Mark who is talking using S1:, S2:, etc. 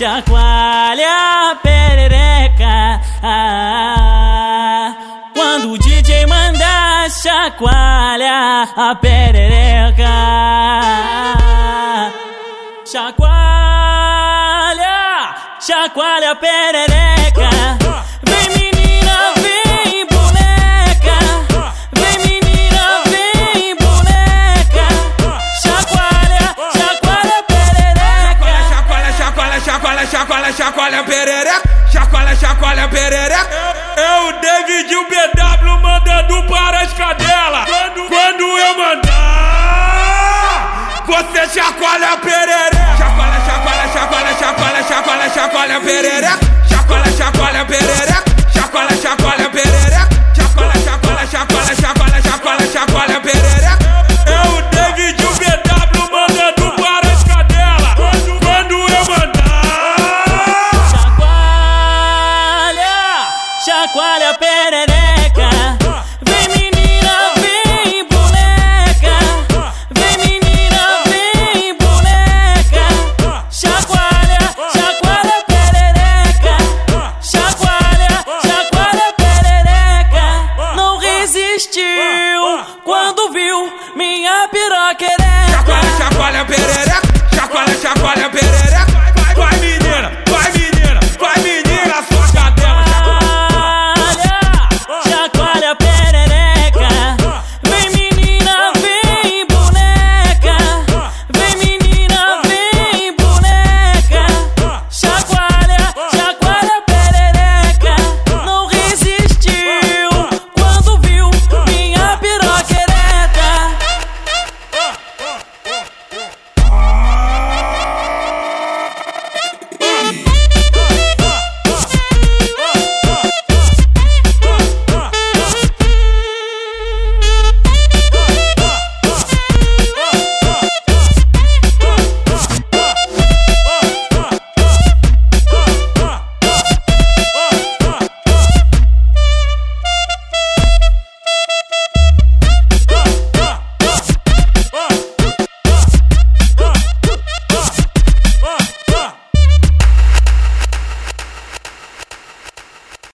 S1: chacoalha a perereca. Quando o DJ manda, chacoalha a perereca. Chacoalha, chacoalha a perereca.
S2: Chacoalha, perereca. Chacoalha, chacoalha, perereca. É o David e o BW mandando para as cadelas. Quando, quando eu mandar, você chacoalha perereca. Chacoalha, chacoalha, chacoalha, chacoalha, chacoalha, chacoalha, perereca. Chacoalha, chacoalha, perereca.
S1: olha a perereca. Vem menina, vem boneca. Vem menina, vem boneca. Chacoalha, chacoalha perereca. Chacoalha, chacoalha perereca. Não resistiu quando viu minha piroquereca. Chacoalha,
S2: chacoalha perereca.